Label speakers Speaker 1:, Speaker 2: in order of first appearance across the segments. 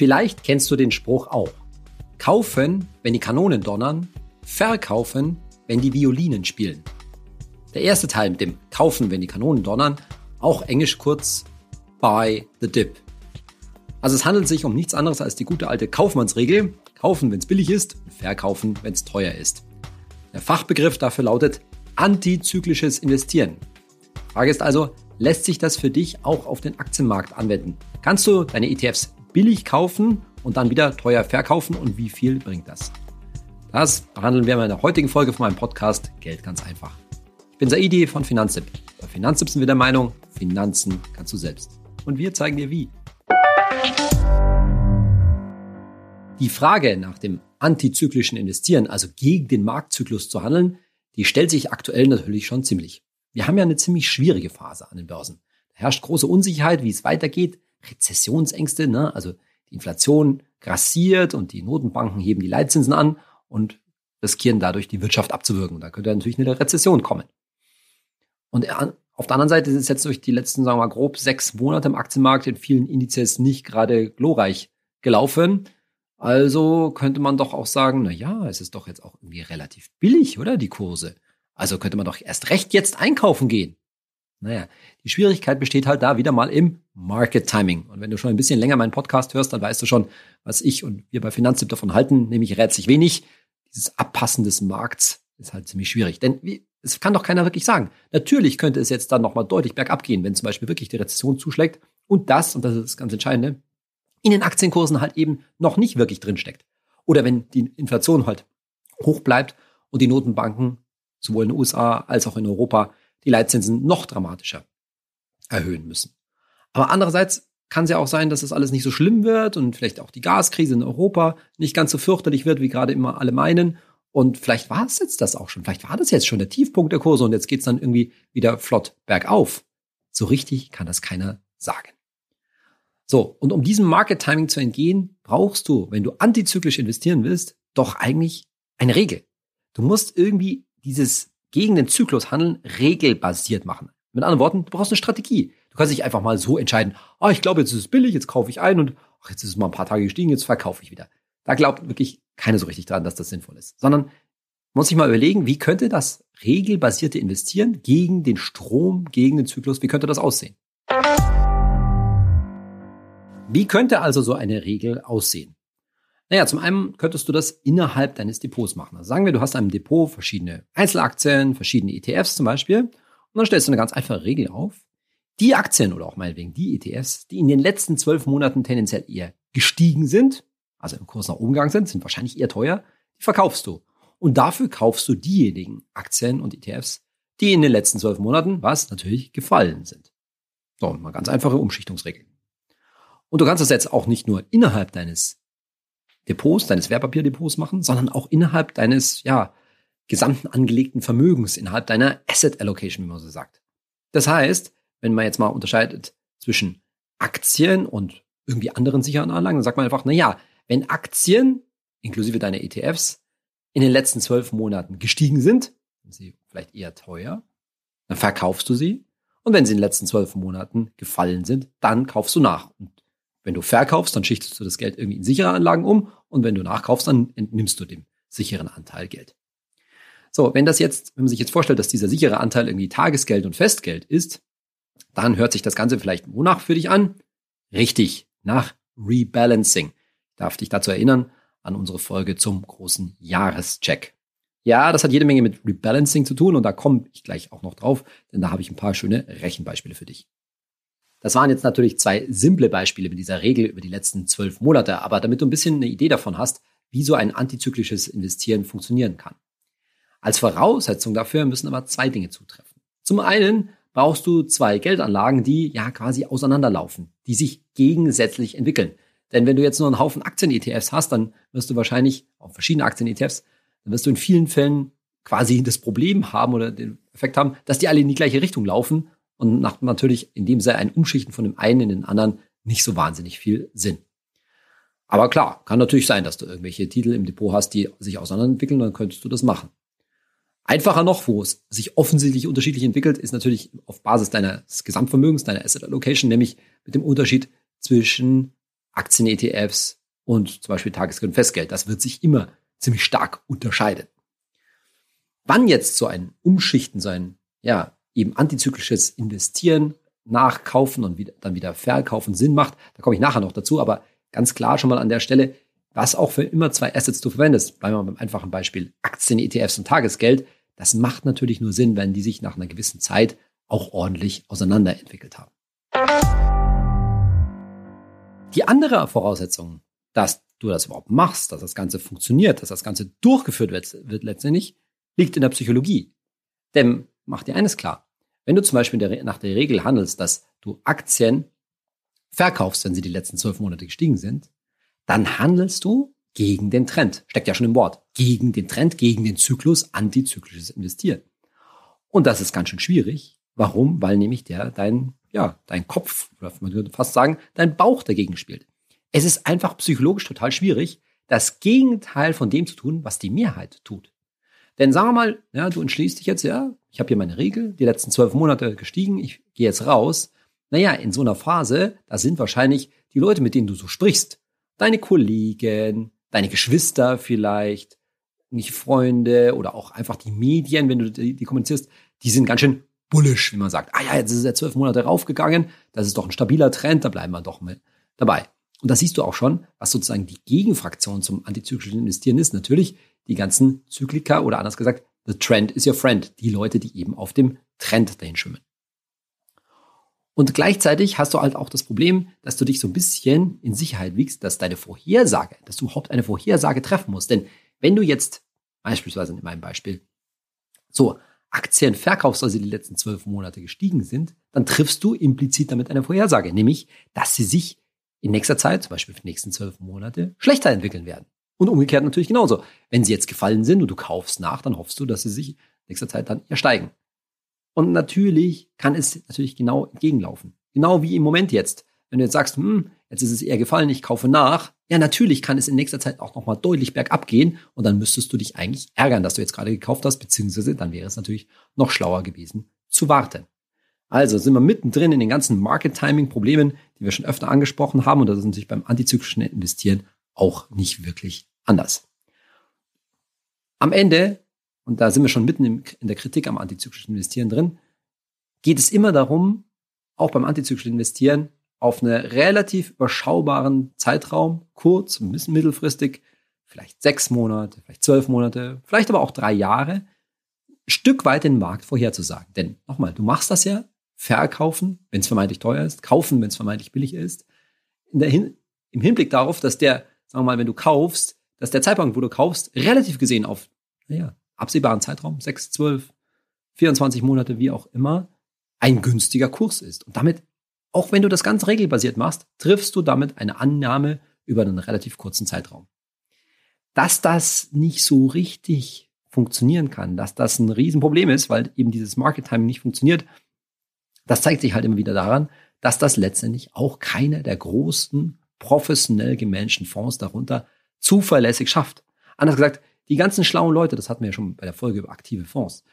Speaker 1: Vielleicht kennst du den Spruch auch. Kaufen, wenn die Kanonen donnern, verkaufen, wenn die Violinen spielen. Der erste Teil mit dem Kaufen, wenn die Kanonen donnern, auch englisch kurz Buy the Dip. Also es handelt sich um nichts anderes als die gute alte Kaufmannsregel. Kaufen, wenn es billig ist, verkaufen, wenn es teuer ist. Der Fachbegriff dafür lautet antizyklisches Investieren. Frage ist also, lässt sich das für dich auch auf den Aktienmarkt anwenden? Kannst du deine ETFs billig kaufen und dann wieder teuer verkaufen und wie viel bringt das? Das behandeln wir in der heutigen Folge von meinem Podcast Geld ganz einfach. Ich bin Saidi von Finanztipp. Bei Finanztipp sind wir der Meinung, Finanzen kannst du selbst. Und wir zeigen dir wie. Die Frage nach dem antizyklischen Investieren, also gegen den Marktzyklus zu handeln, die stellt sich aktuell natürlich schon ziemlich. Wir haben ja eine ziemlich schwierige Phase an den Börsen. Da herrscht große Unsicherheit, wie es weitergeht, Rezessionsängste, ne? also die Inflation grassiert und die Notenbanken heben die Leitzinsen an und riskieren dadurch die Wirtschaft abzuwirken. Da könnte natürlich eine Rezession kommen. Und auf der anderen Seite ist es jetzt durch die letzten, sagen wir mal, grob sechs Monate im Aktienmarkt in vielen Indizes nicht gerade glorreich gelaufen. Also könnte man doch auch sagen, na ja, es ist doch jetzt auch irgendwie relativ billig, oder die Kurse? Also könnte man doch erst recht jetzt einkaufen gehen. Naja, die Schwierigkeit besteht halt da wieder mal im Market Timing. Und wenn du schon ein bisschen länger meinen Podcast hörst, dann weißt du schon, was ich und wir bei Finanztipp davon halten, nämlich rätlich wenig. Dieses Abpassen des Markts ist halt ziemlich schwierig. Denn wie, es kann doch keiner wirklich sagen. Natürlich könnte es jetzt dann nochmal deutlich bergab gehen, wenn zum Beispiel wirklich die Rezession zuschlägt und das, und das ist das ganz Entscheidende, in den Aktienkursen halt eben noch nicht wirklich drinsteckt. Oder wenn die Inflation halt hoch bleibt und die Notenbanken sowohl in den USA als auch in Europa die Leitzinsen noch dramatischer erhöhen müssen. Aber andererseits kann es ja auch sein, dass das alles nicht so schlimm wird und vielleicht auch die Gaskrise in Europa nicht ganz so fürchterlich wird, wie gerade immer alle meinen. Und vielleicht war es jetzt das auch schon. Vielleicht war das jetzt schon der Tiefpunkt der Kurse und jetzt geht es dann irgendwie wieder flott bergauf. So richtig kann das keiner sagen. So, und um diesem Market Timing zu entgehen, brauchst du, wenn du antizyklisch investieren willst, doch eigentlich eine Regel. Du musst irgendwie dieses gegen den Zyklus handeln regelbasiert machen. Mit anderen Worten, du brauchst eine Strategie. Du kannst nicht einfach mal so entscheiden, oh, ich glaube, jetzt ist es billig, jetzt kaufe ich ein und ach, jetzt ist es mal ein paar Tage gestiegen, jetzt verkaufe ich wieder. Da glaubt wirklich keiner so richtig dran, dass das sinnvoll ist. Sondern muss sich mal überlegen, wie könnte das regelbasierte Investieren gegen den Strom, gegen den Zyklus, wie könnte das aussehen? Wie könnte also so eine Regel aussehen? Naja, zum einen könntest du das innerhalb deines Depots machen. Also sagen wir, du hast in einem Depot verschiedene Einzelaktien, verschiedene ETFs zum Beispiel. Und dann stellst du eine ganz einfache Regel auf. Die Aktien oder auch meinetwegen die ETFs, die in den letzten zwölf Monaten tendenziell eher gestiegen sind, also im Kurs nach oben gegangen sind, sind wahrscheinlich eher teuer, die verkaufst du. Und dafür kaufst du diejenigen Aktien und ETFs, die in den letzten zwölf Monaten, was natürlich gefallen sind. So, mal ganz einfache Umschichtungsregel. Und du kannst das jetzt auch nicht nur innerhalb deines Depots, deines Wertpapierdepots machen, sondern auch innerhalb deines, ja, gesamten angelegten Vermögens, innerhalb deiner Asset Allocation, wie man so sagt. Das heißt, wenn man jetzt mal unterscheidet zwischen Aktien und irgendwie anderen sicheren Anlagen, dann sagt man einfach, na ja, wenn Aktien, inklusive deiner ETFs, in den letzten zwölf Monaten gestiegen sind, sind sie vielleicht eher teuer, dann verkaufst du sie. Und wenn sie in den letzten zwölf Monaten gefallen sind, dann kaufst du nach. Und wenn du verkaufst, dann schichtest du das Geld irgendwie in sichere Anlagen um und wenn du nachkaufst, dann entnimmst du dem sicheren Anteil Geld. So, wenn das jetzt, wenn man sich jetzt vorstellt, dass dieser sichere Anteil irgendwie Tagesgeld und Festgeld ist, dann hört sich das Ganze vielleicht wonach für dich an? Richtig, nach Rebalancing. Ich darf dich dazu erinnern an unsere Folge zum großen Jahrescheck. Ja, das hat jede Menge mit Rebalancing zu tun und da komme ich gleich auch noch drauf, denn da habe ich ein paar schöne Rechenbeispiele für dich. Das waren jetzt natürlich zwei simple Beispiele mit dieser Regel über die letzten zwölf Monate, aber damit du ein bisschen eine Idee davon hast, wie so ein antizyklisches Investieren funktionieren kann. Als Voraussetzung dafür müssen aber zwei Dinge zutreffen. Zum einen brauchst du zwei Geldanlagen, die ja quasi auseinanderlaufen, die sich gegensätzlich entwickeln. Denn wenn du jetzt nur einen Haufen Aktien-ETFs hast, dann wirst du wahrscheinlich, auch verschiedene Aktien-ETFs, dann wirst du in vielen Fällen quasi das Problem haben oder den Effekt haben, dass die alle in die gleiche Richtung laufen und macht natürlich in dem Sinne ein Umschichten von dem einen in den anderen nicht so wahnsinnig viel Sinn. Aber klar, kann natürlich sein, dass du irgendwelche Titel im Depot hast, die sich auseinanderentwickeln, dann könntest du das machen. Einfacher noch, wo es sich offensichtlich unterschiedlich entwickelt, ist natürlich auf Basis deines Gesamtvermögens, deiner Asset Allocation, nämlich mit dem Unterschied zwischen Aktien-ETFs und zum Beispiel Tagesgeld und Festgeld. Das wird sich immer ziemlich stark unterscheiden. Wann jetzt so ein Umschichten, so ein, ja, eben antizyklisches Investieren, Nachkaufen und wieder, dann wieder Verkaufen Sinn macht, da komme ich nachher noch dazu, aber ganz klar schon mal an der Stelle, was auch für immer zwei Assets du verwendest. Bleiben wir beim einfachen Beispiel Aktien, ETFs und Tagesgeld. Das macht natürlich nur Sinn, wenn die sich nach einer gewissen Zeit auch ordentlich auseinanderentwickelt haben. Die andere Voraussetzung, dass du das überhaupt machst, dass das Ganze funktioniert, dass das Ganze durchgeführt wird, wird letztendlich, liegt in der Psychologie. Denn mach dir eines klar. Wenn du zum Beispiel der, nach der Regel handelst, dass du Aktien verkaufst, wenn sie die letzten zwölf Monate gestiegen sind, dann handelst du gegen den Trend. Steckt ja schon im Wort. Gegen den Trend, gegen den Zyklus, antizyklisches Investieren. Und das ist ganz schön schwierig. Warum? Weil nämlich der dein, ja, dein Kopf, oder man würde fast sagen, dein Bauch dagegen spielt. Es ist einfach psychologisch total schwierig, das Gegenteil von dem zu tun, was die Mehrheit tut. Denn sagen wir mal, ja, du entschließt dich jetzt, ja, ich habe hier meine Regel, die letzten zwölf Monate gestiegen, ich gehe jetzt raus. Naja, in so einer Phase, da sind wahrscheinlich die Leute, mit denen du so sprichst, deine Kollegen, deine Geschwister vielleicht, nicht Freunde oder auch einfach die Medien, wenn du die, die kommunizierst, die sind ganz schön bullish, wie man sagt. Ah ja, jetzt ist er zwölf Monate raufgegangen, das ist doch ein stabiler Trend, da bleiben wir doch mit dabei. Und da siehst du auch schon, was sozusagen die Gegenfraktion zum antizyklischen Investieren ist. Natürlich die ganzen Zyklika oder anders gesagt, the trend is your friend. Die Leute, die eben auf dem Trend dahin schwimmen. Und gleichzeitig hast du halt auch das Problem, dass du dich so ein bisschen in Sicherheit wiegst, dass deine Vorhersage, dass du überhaupt eine Vorhersage treffen musst. Denn wenn du jetzt, beispielsweise in meinem Beispiel, so Aktien verkaufst, also die letzten zwölf Monate gestiegen sind, dann triffst du implizit damit eine Vorhersage, nämlich, dass sie sich in nächster Zeit, zum Beispiel für die nächsten zwölf Monate, schlechter entwickeln werden. Und umgekehrt natürlich genauso. Wenn sie jetzt gefallen sind und du kaufst nach, dann hoffst du, dass sie sich in nächster Zeit dann eher steigen. Und natürlich kann es natürlich genau entgegenlaufen. Genau wie im Moment jetzt. Wenn du jetzt sagst, hm, jetzt ist es eher gefallen, ich kaufe nach. Ja, natürlich kann es in nächster Zeit auch nochmal deutlich bergab gehen und dann müsstest du dich eigentlich ärgern, dass du jetzt gerade gekauft hast, beziehungsweise dann wäre es natürlich noch schlauer gewesen zu warten. Also sind wir mittendrin in den ganzen Market-Timing-Problemen, die wir schon öfter angesprochen haben und das ist natürlich beim antizyklischen Investieren auch nicht wirklich anders. Am Ende, und da sind wir schon mitten in der Kritik am antizyklischen Investieren drin, geht es immer darum, auch beim antizyklischen Investieren auf einen relativ überschaubaren Zeitraum, kurz, ein bisschen mittelfristig, vielleicht sechs Monate, vielleicht zwölf Monate, vielleicht aber auch drei Jahre, Stück weit den Markt vorherzusagen. Denn nochmal, du machst das ja verkaufen, wenn es vermeintlich teuer ist, kaufen, wenn es vermeintlich billig ist. Hin Im Hinblick darauf, dass der, sagen wir mal, wenn du kaufst, dass der Zeitpunkt, wo du kaufst, relativ gesehen auf naja, absehbaren Zeitraum, 6, 12, 24 Monate, wie auch immer, ein günstiger Kurs ist. Und damit, auch wenn du das ganz regelbasiert machst, triffst du damit eine Annahme über einen relativ kurzen Zeitraum. Dass das nicht so richtig funktionieren kann, dass das ein Riesenproblem ist, weil eben dieses Market Timing nicht funktioniert, das zeigt sich halt immer wieder daran, dass das letztendlich auch keiner der großen professionell gemanagten Fonds darunter zuverlässig schafft. Anders gesagt, die ganzen schlauen Leute, das hatten wir ja schon bei der Folge über aktive Fonds,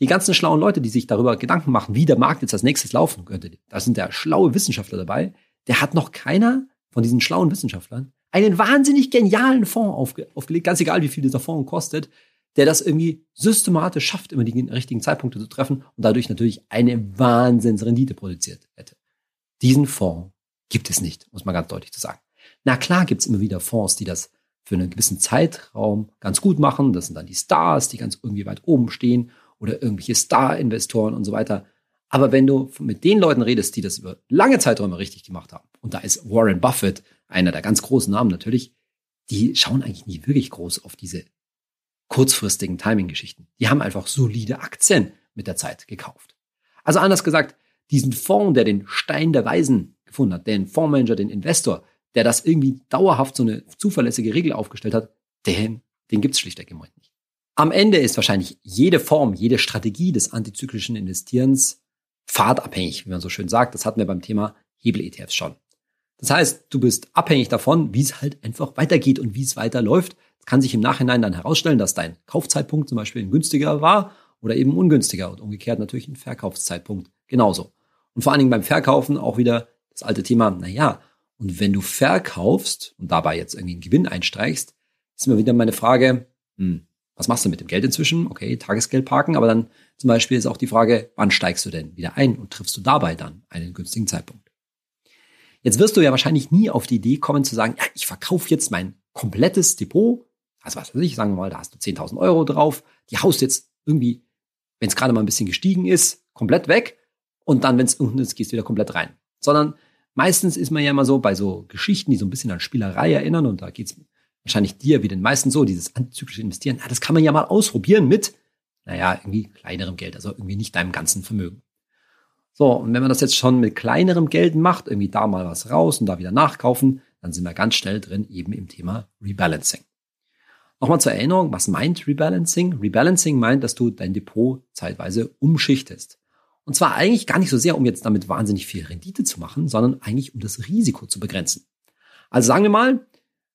Speaker 1: die ganzen schlauen Leute, die sich darüber Gedanken machen, wie der Markt jetzt als nächstes laufen könnte, da sind ja schlaue Wissenschaftler dabei, der hat noch keiner von diesen schlauen Wissenschaftlern einen wahnsinnig genialen Fonds aufge aufgelegt, ganz egal wie viel dieser Fonds kostet, der das irgendwie systematisch schafft, immer die richtigen Zeitpunkte zu treffen und dadurch natürlich eine Wahnsinnsrendite produziert hätte. Diesen Fonds gibt es nicht, muss man ganz deutlich zu sagen. Na klar gibt es immer wieder Fonds, die das für einen gewissen Zeitraum ganz gut machen. Das sind dann die Stars, die ganz irgendwie weit oben stehen oder irgendwelche Star-Investoren und so weiter. Aber wenn du mit den Leuten redest, die das über lange Zeiträume richtig gemacht haben, und da ist Warren Buffett einer der ganz großen Namen natürlich, die schauen eigentlich nie wirklich groß auf diese kurzfristigen Timing-Geschichten. Die haben einfach solide Aktien mit der Zeit gekauft. Also anders gesagt, diesen Fonds, der den Stein der Weisen gefunden hat, den Fondsmanager, den Investor, der das irgendwie dauerhaft so eine zuverlässige Regel aufgestellt hat, den, den gibt's schlichtweg im Moment nicht. Am Ende ist wahrscheinlich jede Form, jede Strategie des antizyklischen Investierens pfadabhängig, wie man so schön sagt. Das hatten wir beim Thema Hebel-ETFs schon. Das heißt, du bist abhängig davon, wie es halt einfach weitergeht und wie es weiterläuft kann sich im Nachhinein dann herausstellen, dass dein Kaufzeitpunkt zum Beispiel ein günstiger war oder eben ungünstiger und umgekehrt natürlich ein Verkaufszeitpunkt genauso. Und vor allen Dingen beim Verkaufen auch wieder das alte Thema, na ja, Und wenn du verkaufst und dabei jetzt irgendwie einen Gewinn einstreichst, ist immer wieder meine Frage, hm, was machst du mit dem Geld inzwischen? Okay, Tagesgeld parken, aber dann zum Beispiel ist auch die Frage, wann steigst du denn wieder ein und triffst du dabei dann einen günstigen Zeitpunkt? Jetzt wirst du ja wahrscheinlich nie auf die Idee kommen zu sagen, ja, ich verkaufe jetzt mein komplettes Depot. Also was weiß ich, sagen wir mal, da hast du 10.000 Euro drauf, die haust jetzt irgendwie, wenn es gerade mal ein bisschen gestiegen ist, komplett weg und dann, wenn es unten ist, gehst du wieder komplett rein. Sondern meistens ist man ja immer so bei so Geschichten, die so ein bisschen an Spielerei erinnern und da geht's wahrscheinlich dir wie den meisten so, dieses antizyklische Investieren, ja, das kann man ja mal ausprobieren mit, naja, irgendwie kleinerem Geld, also irgendwie nicht deinem ganzen Vermögen. So, und wenn man das jetzt schon mit kleinerem Geld macht, irgendwie da mal was raus und da wieder nachkaufen, dann sind wir ganz schnell drin eben im Thema Rebalancing. Nochmal zur Erinnerung, was meint Rebalancing? Rebalancing meint, dass du dein Depot zeitweise umschichtest. Und zwar eigentlich gar nicht so sehr, um jetzt damit wahnsinnig viel Rendite zu machen, sondern eigentlich um das Risiko zu begrenzen. Also sagen wir mal,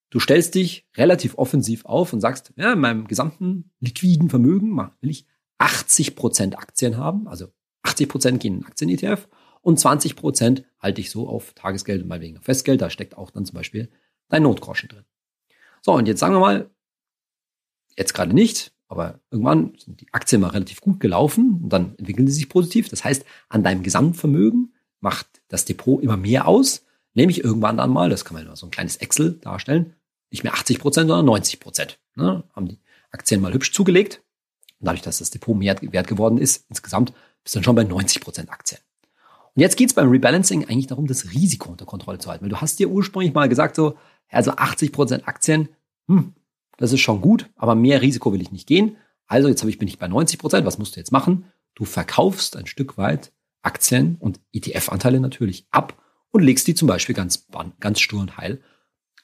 Speaker 1: du stellst dich relativ offensiv auf und sagst, ja, in meinem gesamten liquiden Vermögen will ich 80 Prozent Aktien haben, also 80 Prozent gehen in Aktien-ETF und 20 Prozent halte ich so auf Tagesgeld und mal wegen Festgeld, da steckt auch dann zum Beispiel dein Notgroschen drin. So, und jetzt sagen wir mal, jetzt gerade nicht, aber irgendwann sind die Aktien mal relativ gut gelaufen und dann entwickeln sie sich positiv. Das heißt, an deinem Gesamtvermögen macht das Depot immer mehr aus, nämlich irgendwann dann mal, das kann man immer so ein kleines Excel darstellen, nicht mehr 80 Prozent, sondern 90 Prozent. Ne? Haben die Aktien mal hübsch zugelegt. Und dadurch, dass das Depot mehr wert geworden ist, insgesamt bist du dann schon bei 90 Prozent Aktien. Und jetzt geht's beim Rebalancing eigentlich darum, das Risiko unter Kontrolle zu halten. Weil du hast dir ursprünglich mal gesagt, so, also 80 Prozent Aktien, hm, das ist schon gut, aber mehr Risiko will ich nicht gehen. Also jetzt habe ich, bin ich bei 90 Prozent. Was musst du jetzt machen? Du verkaufst ein Stück weit Aktien und ETF-Anteile natürlich ab und legst die zum Beispiel ganz, ganz stur und heil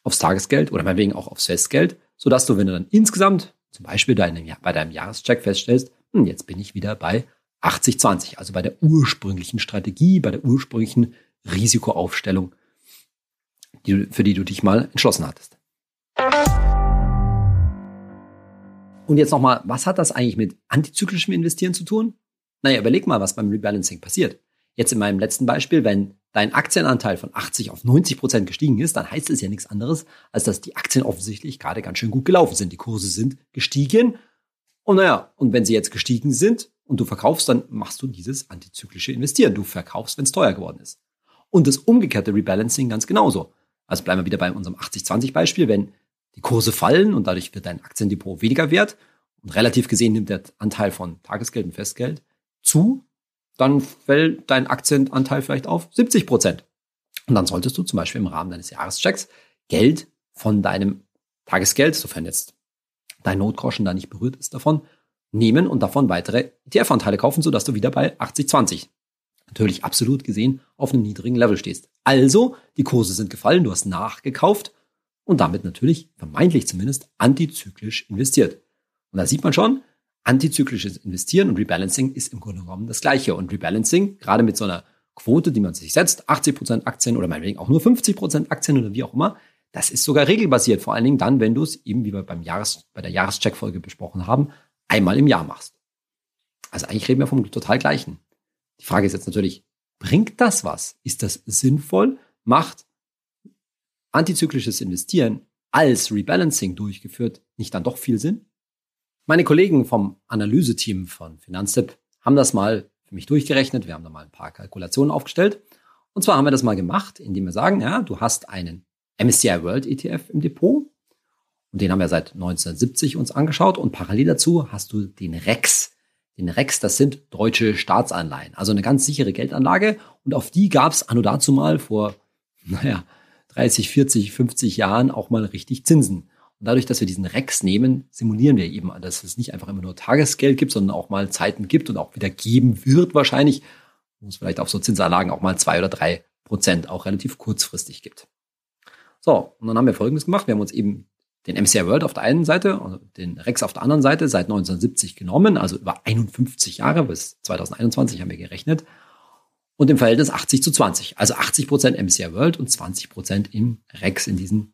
Speaker 1: aufs Tagesgeld oder meinetwegen auch aufs Festgeld, sodass du, wenn du dann insgesamt zum Beispiel deinem, bei deinem Jahrescheck feststellst, hm, jetzt bin ich wieder bei 80-20, also bei der ursprünglichen Strategie, bei der ursprünglichen Risikoaufstellung, die, für die du dich mal entschlossen hattest. Und jetzt nochmal, was hat das eigentlich mit antizyklischem Investieren zu tun? Naja, überleg mal, was beim Rebalancing passiert. Jetzt in meinem letzten Beispiel, wenn dein Aktienanteil von 80 auf 90 Prozent gestiegen ist, dann heißt es ja nichts anderes, als dass die Aktien offensichtlich gerade ganz schön gut gelaufen sind. Die Kurse sind gestiegen. Und naja, und wenn sie jetzt gestiegen sind und du verkaufst, dann machst du dieses antizyklische Investieren. Du verkaufst, wenn es teuer geworden ist. Und das umgekehrte Rebalancing ganz genauso. Also bleiben wir wieder bei unserem 80-20 Beispiel. Wenn die Kurse fallen und dadurch wird dein Aktiendepot weniger wert und relativ gesehen nimmt der Anteil von Tagesgeld und Festgeld zu, dann fällt dein Aktienanteil vielleicht auf 70 Prozent. Und dann solltest du zum Beispiel im Rahmen deines Jahreschecks Geld von deinem Tagesgeld, sofern jetzt dein Notgroschen da nicht berührt ist davon, nehmen und davon weitere ETF-Anteile kaufen, sodass du wieder bei 80-20 natürlich absolut gesehen auf einem niedrigen Level stehst. Also, die Kurse sind gefallen, du hast nachgekauft und damit natürlich, vermeintlich zumindest, antizyklisch investiert. Und da sieht man schon, antizyklisches Investieren und Rebalancing ist im Grunde genommen das Gleiche. Und Rebalancing, gerade mit so einer Quote, die man sich setzt, 80% Aktien oder meinetwegen auch nur 50% Aktien oder wie auch immer, das ist sogar regelbasiert. Vor allen Dingen dann, wenn du es eben, wie wir beim Jahres, bei der Jahrescheckfolge besprochen haben, einmal im Jahr machst. Also eigentlich reden wir vom total Gleichen. Die Frage ist jetzt natürlich, bringt das was? Ist das sinnvoll? Macht antizyklisches Investieren als Rebalancing durchgeführt nicht dann doch viel Sinn? Meine Kollegen vom Analyseteam von Finanztip haben das mal für mich durchgerechnet. Wir haben da mal ein paar Kalkulationen aufgestellt. Und zwar haben wir das mal gemacht, indem wir sagen, ja, du hast einen MSCI World ETF im Depot. Und den haben wir seit 1970 uns angeschaut. Und parallel dazu hast du den REX. Den REX, das sind deutsche Staatsanleihen. Also eine ganz sichere Geldanlage. Und auf die gab es anno dazu mal vor, naja, 30, 40, 50 Jahren auch mal richtig Zinsen. Und dadurch, dass wir diesen Rex nehmen, simulieren wir eben, dass es nicht einfach immer nur Tagesgeld gibt, sondern auch mal Zeiten gibt und auch wieder geben wird wahrscheinlich, wo es vielleicht auf so Zinsanlagen auch mal zwei oder drei Prozent auch relativ kurzfristig gibt. So, und dann haben wir Folgendes gemacht. Wir haben uns eben den MCI World auf der einen Seite und den Rex auf der anderen Seite seit 1970 genommen, also über 51 Jahre, bis 2021 haben wir gerechnet und im Verhältnis 80 zu 20. Also 80 Prozent MCI World und 20 Prozent im REX in diesen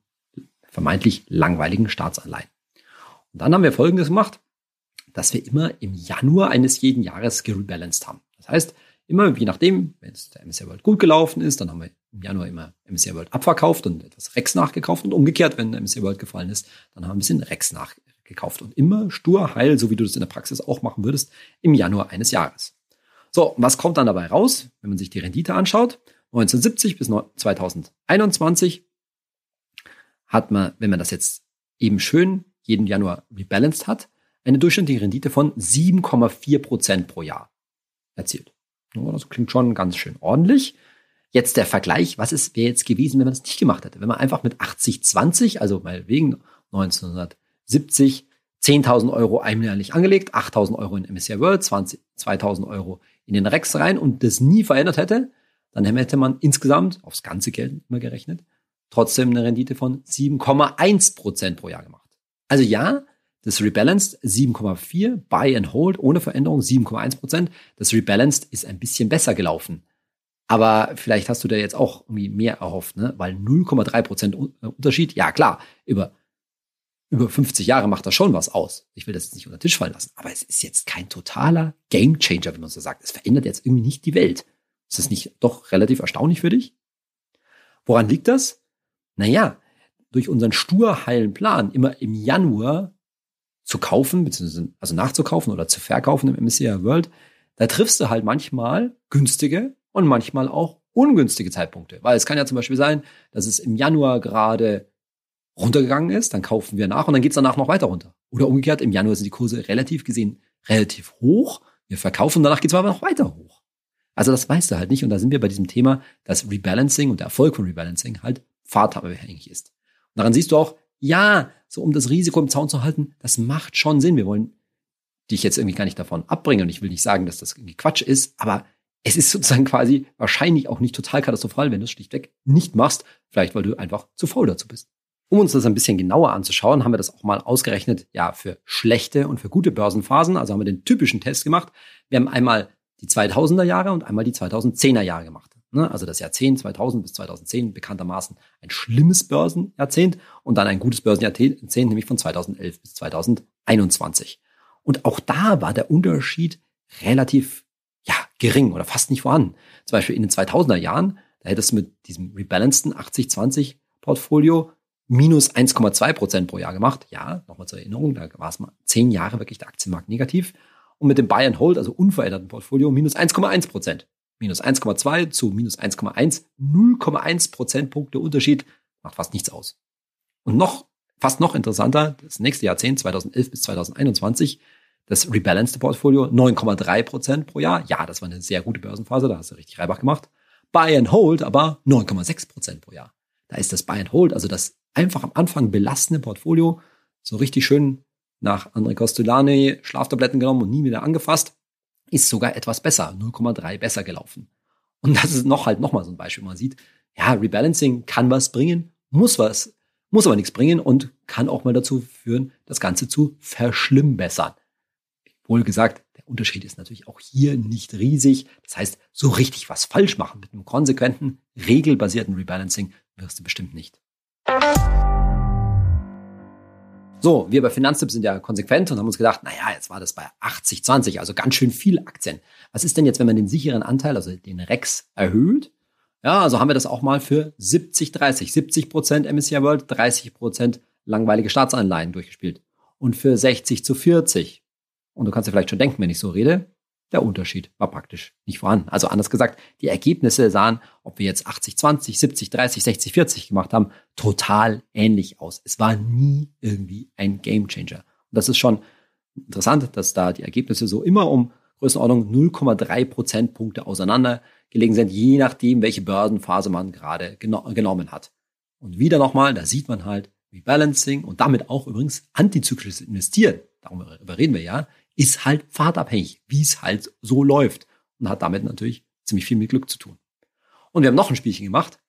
Speaker 1: vermeintlich langweiligen Staatsanleihen. Und dann haben wir Folgendes gemacht, dass wir immer im Januar eines jeden Jahres gerebalanced haben. Das heißt, immer, je nachdem, wenn es der MSCI World gut gelaufen ist, dann haben wir im Januar immer MSCI World abverkauft und etwas Rex nachgekauft und umgekehrt, wenn MSCI World gefallen ist, dann haben wir ein bisschen Rex nachgekauft und immer stur heil, so wie du das in der Praxis auch machen würdest, im Januar eines Jahres. So, was kommt dann dabei raus, wenn man sich die Rendite anschaut? 1970 bis 2021 hat man, wenn man das jetzt eben schön jeden Januar rebalanced hat, eine durchschnittliche Rendite von 7,4 Prozent pro Jahr erzielt. Das klingt schon ganz schön ordentlich. Jetzt der Vergleich, was wäre jetzt gewesen, wenn man das nicht gemacht hätte? Wenn man einfach mit 80-20, also mal wegen 1970, 10.000 Euro einmalig angelegt, 8.000 Euro in MSCI World, 2.000 Euro in den Rex rein und das nie verändert hätte, dann hätte man insgesamt, aufs ganze Geld immer gerechnet, trotzdem eine Rendite von 7,1 Prozent pro Jahr gemacht. Also ja, das Rebalanced 7,4, Buy and Hold ohne Veränderung 7,1 Prozent. Das Rebalanced ist ein bisschen besser gelaufen. Aber vielleicht hast du da jetzt auch irgendwie mehr erhofft, ne? Weil 0,3 Prozent äh, Unterschied, ja klar, über, über 50 Jahre macht das schon was aus. Ich will das jetzt nicht unter den Tisch fallen lassen. Aber es ist jetzt kein totaler Game Changer, wie man so sagt. Es verändert jetzt irgendwie nicht die Welt. Ist das nicht doch relativ erstaunlich für dich? Woran liegt das? Naja, durch unseren stur heilen Plan immer im Januar zu kaufen, beziehungsweise also nachzukaufen oder zu verkaufen im MSCI World, da triffst du halt manchmal günstige und manchmal auch ungünstige Zeitpunkte. Weil es kann ja zum Beispiel sein, dass es im Januar gerade runtergegangen ist, dann kaufen wir nach und dann geht es danach noch weiter runter. Oder umgekehrt, im Januar sind die Kurse relativ gesehen relativ hoch, wir verkaufen, danach geht es aber noch weiter hoch. Also das weißt du halt nicht und da sind wir bei diesem Thema, dass Rebalancing und der Erfolg von Rebalancing halt fahrtabhängig ist. Und daran siehst du auch, ja, so um das Risiko im Zaun zu halten, das macht schon Sinn. Wir wollen dich jetzt irgendwie gar nicht davon abbringen und ich will nicht sagen, dass das irgendwie Quatsch ist, aber es ist sozusagen quasi wahrscheinlich auch nicht total katastrophal, wenn du es schlichtweg nicht machst, vielleicht weil du einfach zu faul dazu bist. Um uns das ein bisschen genauer anzuschauen, haben wir das auch mal ausgerechnet, ja, für schlechte und für gute Börsenphasen. Also haben wir den typischen Test gemacht. Wir haben einmal die 2000er Jahre und einmal die 2010er Jahre gemacht. Ne? Also das Jahrzehnt 2000 bis 2010 bekanntermaßen ein schlimmes Börsenjahrzehnt und dann ein gutes Börsenjahrzehnt, nämlich von 2011 bis 2021. Und auch da war der Unterschied relativ ja, gering oder fast nicht vorhanden. Zum Beispiel in den 2000er Jahren, da hättest du mit diesem rebalanceden 80-20 Portfolio minus 1,2 Prozent pro Jahr gemacht. Ja, nochmal zur Erinnerung, da war es mal zehn Jahre wirklich der Aktienmarkt negativ. Und mit dem Buy and Hold, also unveränderten Portfolio, minus 1,1 Prozent minus 1,2 zu minus 1,1, 0,1 Prozentpunkte Unterschied, macht fast nichts aus. Und noch, fast noch interessanter, das nächste Jahrzehnt, 2011 bis 2021, das rebalanced Portfolio 9,3 Prozent pro Jahr. Ja, das war eine sehr gute Börsenphase, da hast du richtig Reibach gemacht. Buy and Hold aber 9,6 Prozent pro Jahr. Da ist das Buy and Hold, also das einfach am Anfang belastende Portfolio, so richtig schön nach André Costolani Schlaftabletten genommen und nie wieder angefasst ist sogar etwas besser, 0,3 besser gelaufen. Und das ist noch halt nochmal so ein Beispiel, man sieht, ja, Rebalancing kann was bringen, muss was, muss aber nichts bringen und kann auch mal dazu führen, das Ganze zu verschlimmbessern. Wohl gesagt, der Unterschied ist natürlich auch hier nicht riesig. Das heißt, so richtig was falsch machen mit einem konsequenten, regelbasierten Rebalancing wirst du bestimmt nicht. So, wir bei Finanztipps sind ja konsequent und haben uns gedacht, naja, jetzt war das bei 80, 20, also ganz schön viel Aktien. Was ist denn jetzt, wenn man den sicheren Anteil, also den REX, erhöht? Ja, also haben wir das auch mal für 70, 30. 70 Prozent MSCI World, 30 Prozent langweilige Staatsanleihen durchgespielt. Und für 60 zu 40. Und du kannst dir vielleicht schon denken, wenn ich so rede, der Unterschied war praktisch nicht vorhanden. Also anders gesagt, die Ergebnisse sahen, ob wir jetzt 80, 20, 70, 30, 60, 40 gemacht haben, total ähnlich aus. Es war nie irgendwie ein Gamechanger. Und das ist schon interessant, dass da die Ergebnisse so immer um Größenordnung 0,3 Prozentpunkte auseinander gelegen sind, je nachdem, welche Börsenphase man gerade geno genommen hat. Und wieder nochmal, da sieht man halt Rebalancing und damit auch übrigens antizyklisches Investieren. Darüber reden wir ja ist halt fahrtabhängig, wie es halt so läuft und hat damit natürlich ziemlich viel mit Glück zu tun. Und wir haben noch ein Spielchen gemacht.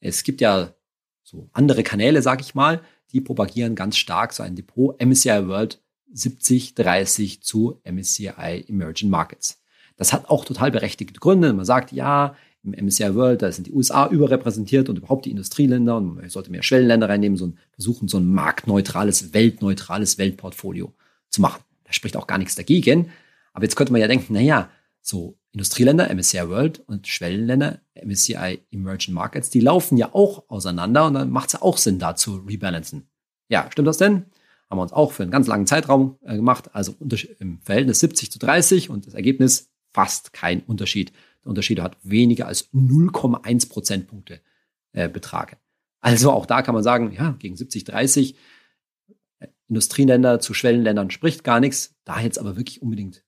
Speaker 1: Es gibt ja so andere Kanäle, sag ich mal, die propagieren ganz stark so ein Depot MSCI World 70, 30 zu MSCI Emerging Markets. Das hat auch total berechtigte Gründe. Man sagt, ja, im MSCI World, da sind die USA überrepräsentiert und überhaupt die Industrieländer und man sollte mehr Schwellenländer reinnehmen, so ein, versuchen, so ein marktneutrales, weltneutrales Weltportfolio zu machen. Da spricht auch gar nichts dagegen. Aber jetzt könnte man ja denken, na ja, so Industrieländer, MSCI World und Schwellenländer, MSCI Emerging Markets, die laufen ja auch auseinander und dann macht es ja auch Sinn, da zu rebalancen. Ja, stimmt das denn? Haben wir uns auch für einen ganz langen Zeitraum äh, gemacht, also im Verhältnis 70 zu 30 und das Ergebnis fast kein Unterschied. Der Unterschied hat weniger als 0,1 Prozentpunkte äh, betragen. Also auch da kann man sagen, ja, gegen 70, 30 äh, Industrieländer zu Schwellenländern spricht gar nichts. Da jetzt aber wirklich unbedingt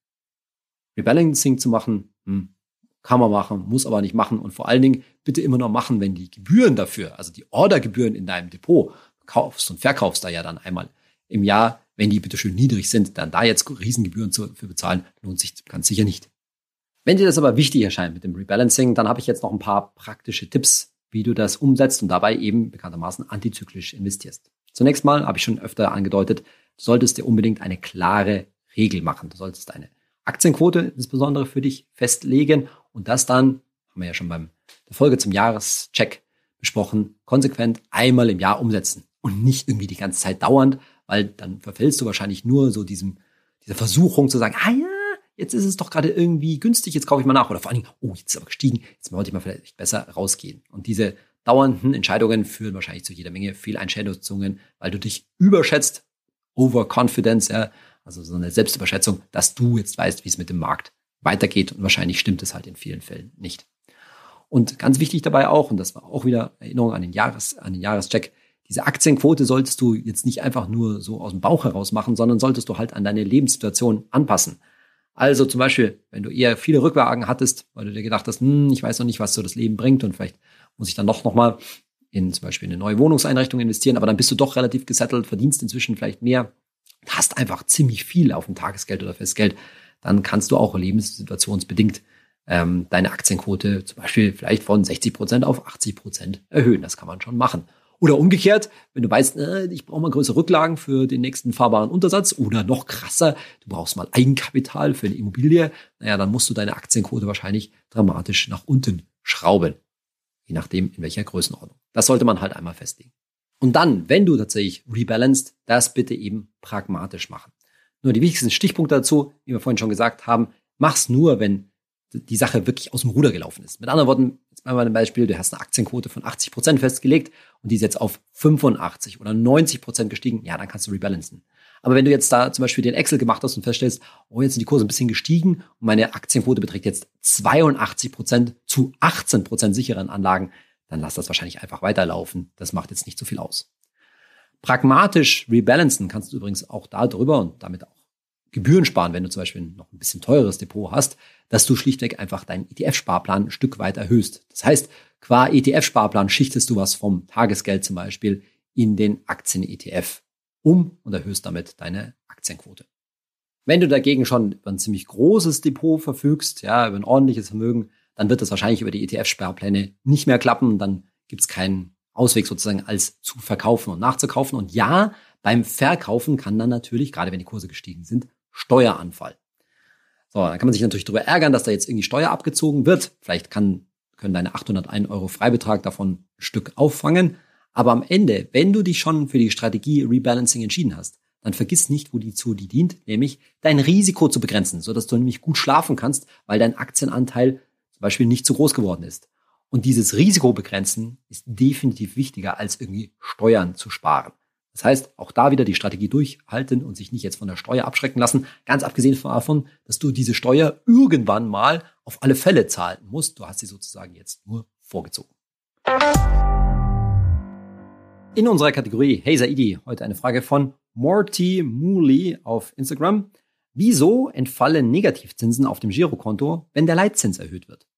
Speaker 1: Rebalancing zu machen, hm, kann man machen, muss aber nicht machen. Und vor allen Dingen bitte immer noch machen, wenn die Gebühren dafür, also die Ordergebühren in deinem Depot, kaufst und verkaufst da ja dann einmal im Jahr, wenn die bitte schön niedrig sind, dann da jetzt Riesengebühren zu, für bezahlen, lohnt sich ganz sicher nicht. Wenn dir das aber wichtig erscheint mit dem Rebalancing, dann habe ich jetzt noch ein paar praktische Tipps, wie du das umsetzt und dabei eben bekanntermaßen antizyklisch investierst. Zunächst mal habe ich schon öfter angedeutet, solltest dir unbedingt eine klare Regel machen. Du solltest eine Aktienquote insbesondere für dich festlegen und das dann, haben wir ja schon beim der Folge zum Jahrescheck besprochen, konsequent einmal im Jahr umsetzen und nicht irgendwie die ganze Zeit dauernd, weil dann verfällst du wahrscheinlich nur so diesem, dieser Versuchung zu sagen, ah ja, jetzt ist es doch gerade irgendwie günstig, jetzt kaufe ich mal nach. Oder vor allen Dingen, oh, jetzt ist aber gestiegen, jetzt sollte ich mal vielleicht besser rausgehen. Und diese dauernden Entscheidungen führen wahrscheinlich zu jeder Menge Fehleinschätzungen, weil du dich überschätzt, Overconfidence, ja, also so eine Selbstüberschätzung, dass du jetzt weißt, wie es mit dem Markt weitergeht. Und wahrscheinlich stimmt es halt in vielen Fällen nicht. Und ganz wichtig dabei auch, und das war auch wieder Erinnerung an den, Jahres, an den Jahrescheck, diese Aktienquote solltest du jetzt nicht einfach nur so aus dem Bauch heraus machen, sondern solltest du halt an deine Lebenssituation anpassen. Also zum Beispiel, wenn du eher viele Rückwagen hattest, weil du dir gedacht hast, hm, ich weiß noch nicht, was so das Leben bringt und vielleicht muss ich dann doch nochmal in zum Beispiel eine neue Wohnungseinrichtung investieren, aber dann bist du doch relativ gesettelt, verdienst inzwischen vielleicht mehr, hast einfach ziemlich viel auf dem Tagesgeld oder Festgeld, dann kannst du auch lebenssituationsbedingt ähm, deine Aktienquote zum Beispiel vielleicht von 60 Prozent auf 80 Prozent erhöhen. Das kann man schon machen. Oder umgekehrt, wenn du weißt, äh, ich brauche mal größere Rücklagen für den nächsten fahrbaren Untersatz oder noch krasser, du brauchst mal Eigenkapital für eine Immobilie, naja, dann musst du deine Aktienquote wahrscheinlich dramatisch nach unten schrauben. Je nachdem, in welcher Größenordnung. Das sollte man halt einmal festlegen. Und dann, wenn du tatsächlich rebalanced, das bitte eben pragmatisch machen. Nur die wichtigsten Stichpunkte dazu, wie wir vorhin schon gesagt haben, mach's nur, wenn die Sache wirklich aus dem Ruder gelaufen ist. Mit anderen Worten, jetzt mal ein Beispiel, du hast eine Aktienquote von 80 Prozent festgelegt und die ist jetzt auf 85 oder 90 Prozent gestiegen, ja, dann kannst du rebalancen. Aber wenn du jetzt da zum Beispiel den Excel gemacht hast und feststellst, oh, jetzt sind die Kurse ein bisschen gestiegen und meine Aktienquote beträgt jetzt 82 Prozent zu 18 Prozent sicheren Anlagen, dann lass das wahrscheinlich einfach weiterlaufen. Das macht jetzt nicht so viel aus. Pragmatisch rebalancen kannst du übrigens auch darüber und damit auch Gebühren sparen, wenn du zum Beispiel noch ein bisschen teures Depot hast, dass du schlichtweg einfach deinen ETF-Sparplan ein Stück weit erhöhst. Das heißt, qua ETF-Sparplan schichtest du was vom Tagesgeld zum Beispiel in den Aktien-ETF um und erhöhst damit deine Aktienquote. Wenn du dagegen schon über ein ziemlich großes Depot verfügst, ja, über ein ordentliches Vermögen, dann wird das wahrscheinlich über die ETF-Sparpläne nicht mehr klappen. Dann gibt es keinen Ausweg sozusagen als zu verkaufen und nachzukaufen. Und ja, beim Verkaufen kann dann natürlich, gerade wenn die Kurse gestiegen sind, Steueranfall. So, dann kann man sich natürlich darüber ärgern, dass da jetzt irgendwie Steuer abgezogen wird. Vielleicht kann, können deine 801 Euro Freibetrag davon ein Stück auffangen. Aber am Ende, wenn du dich schon für die Strategie Rebalancing entschieden hast, dann vergiss nicht, wo die dient, nämlich dein Risiko zu begrenzen, sodass du nämlich gut schlafen kannst, weil dein Aktienanteil zum Beispiel nicht zu groß geworden ist. Und dieses Risiko begrenzen ist definitiv wichtiger, als irgendwie Steuern zu sparen. Das heißt, auch da wieder die Strategie durchhalten und sich nicht jetzt von der Steuer abschrecken lassen. Ganz abgesehen davon, dass du diese Steuer irgendwann mal auf alle Fälle zahlen musst. Du hast sie sozusagen jetzt nur vorgezogen. In unserer Kategorie Hey Saidi heute eine Frage von Morty Mooley auf Instagram. Wieso entfallen Negativzinsen auf dem Girokonto, wenn der Leitzins erhöht wird?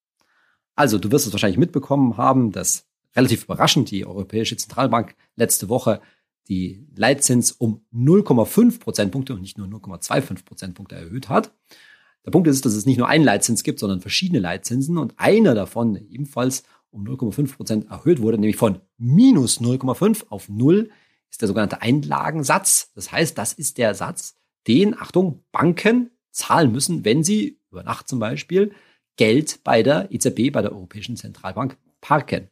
Speaker 1: Also, du wirst es wahrscheinlich mitbekommen haben, dass relativ überraschend die Europäische Zentralbank letzte Woche die Leitzins um 0,5 Prozentpunkte und nicht nur 0,25 Prozentpunkte erhöht hat. Der Punkt ist, dass es nicht nur einen Leitzins gibt, sondern verschiedene Leitzinsen und einer davon ebenfalls um 0,5 Prozent erhöht wurde, nämlich von minus 0,5 auf 0 ist der sogenannte Einlagensatz. Das heißt, das ist der Satz, den, Achtung, Banken zahlen müssen, wenn sie über Nacht zum Beispiel Geld bei der EZB, bei der Europäischen Zentralbank parken.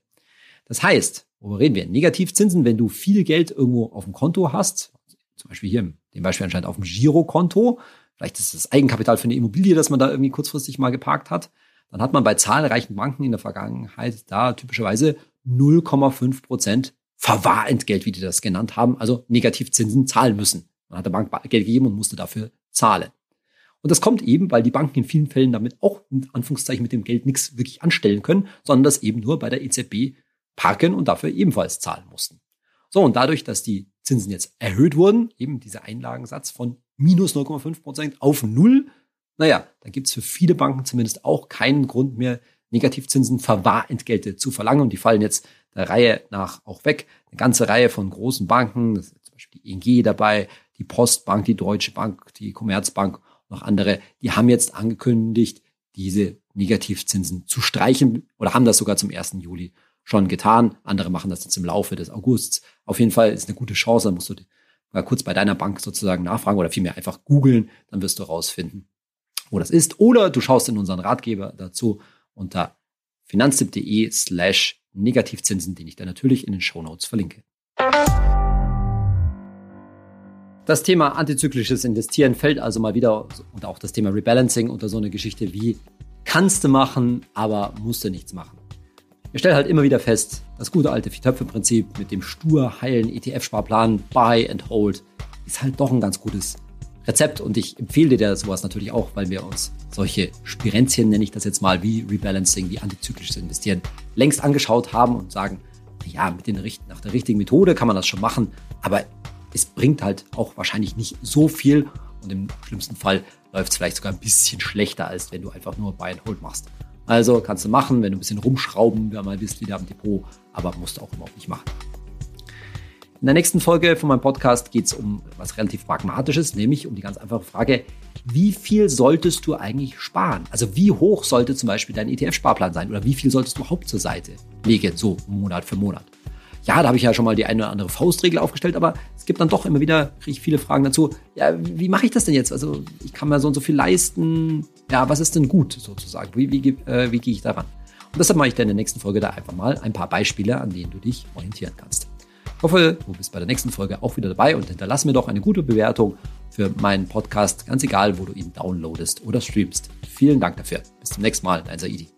Speaker 1: Das heißt, worüber reden wir? Negativzinsen, wenn du viel Geld irgendwo auf dem Konto hast, zum Beispiel hier dem Beispiel anscheinend auf dem Girokonto, vielleicht ist das Eigenkapital für eine Immobilie, das man da irgendwie kurzfristig mal geparkt hat, dann hat man bei zahlreichen Banken in der Vergangenheit da typischerweise 0,5 Prozent Verwahrentgelt, wie die das genannt haben, also Negativzinsen zahlen müssen. Man hat der Bank Geld gegeben und musste dafür zahlen. Und das kommt eben, weil die Banken in vielen Fällen damit auch in Anführungszeichen mit dem Geld nichts wirklich anstellen können, sondern das eben nur bei der EZB parken und dafür ebenfalls zahlen mussten. So, und dadurch, dass die Zinsen jetzt erhöht wurden, eben dieser Einlagensatz von minus 0,5 Prozent auf null, naja, da gibt's für viele Banken zumindest auch keinen Grund mehr, Negativzinsen Verwahrentgelte zu verlangen. Und die fallen jetzt der Reihe nach auch weg. Eine ganze Reihe von großen Banken, das ist zum Beispiel die ING dabei, die Postbank, die Deutsche Bank, die Commerzbank, noch andere, die haben jetzt angekündigt, diese Negativzinsen zu streichen oder haben das sogar zum 1. Juli schon getan. Andere machen das jetzt im Laufe des Augusts. Auf jeden Fall ist eine gute Chance. Dann musst du mal kurz bei deiner Bank sozusagen nachfragen oder vielmehr einfach googeln. Dann wirst du rausfinden, wo das ist. Oder du schaust in unseren Ratgeber dazu unter finanztipp.de slash Negativzinsen, den ich dann natürlich in den Show Notes verlinke. Das Thema antizyklisches Investieren fällt also mal wieder und auch das Thema Rebalancing unter so eine Geschichte wie kannst du machen, aber musst du nichts machen. Wir stellen halt immer wieder fest, das gute alte Vier-Töpfe-Prinzip mit dem stur heilen ETF-Sparplan Buy and Hold ist halt doch ein ganz gutes Rezept und ich empfehle dir sowas natürlich auch, weil wir uns solche Spirenzchen, nenne ich das jetzt mal, wie Rebalancing, wie antizyklisches Investieren, längst angeschaut haben und sagen, ja, mit den, nach der richtigen Methode kann man das schon machen, aber es bringt halt auch wahrscheinlich nicht so viel und im schlimmsten Fall läuft es vielleicht sogar ein bisschen schlechter, als wenn du einfach nur Buy and Hold machst. Also kannst du machen, wenn du ein bisschen rumschrauben, wer mal bist, wieder am Depot, aber musst du auch überhaupt nicht machen. In der nächsten Folge von meinem Podcast geht es um was relativ Pragmatisches, nämlich um die ganz einfache Frage, wie viel solltest du eigentlich sparen? Also wie hoch sollte zum Beispiel dein ETF-Sparplan sein oder wie viel solltest du überhaupt zur Seite legen, so Monat für Monat? Ja, da habe ich ja schon mal die eine oder andere Faustregel aufgestellt, aber es gibt dann doch immer wieder, kriege ich viele Fragen dazu. Ja, wie mache ich das denn jetzt? Also ich kann mir so und so viel leisten. Ja, was ist denn gut sozusagen? Wie, wie, äh, wie gehe ich daran? Und deshalb mache ich dir in der nächsten Folge da einfach mal ein paar Beispiele, an denen du dich orientieren kannst. Hoffe, du bist bei der nächsten Folge auch wieder dabei und hinterlass mir doch eine gute Bewertung für meinen Podcast, ganz egal, wo du ihn downloadest oder streamst. Vielen Dank dafür. Bis zum nächsten Mal, dein Saidi.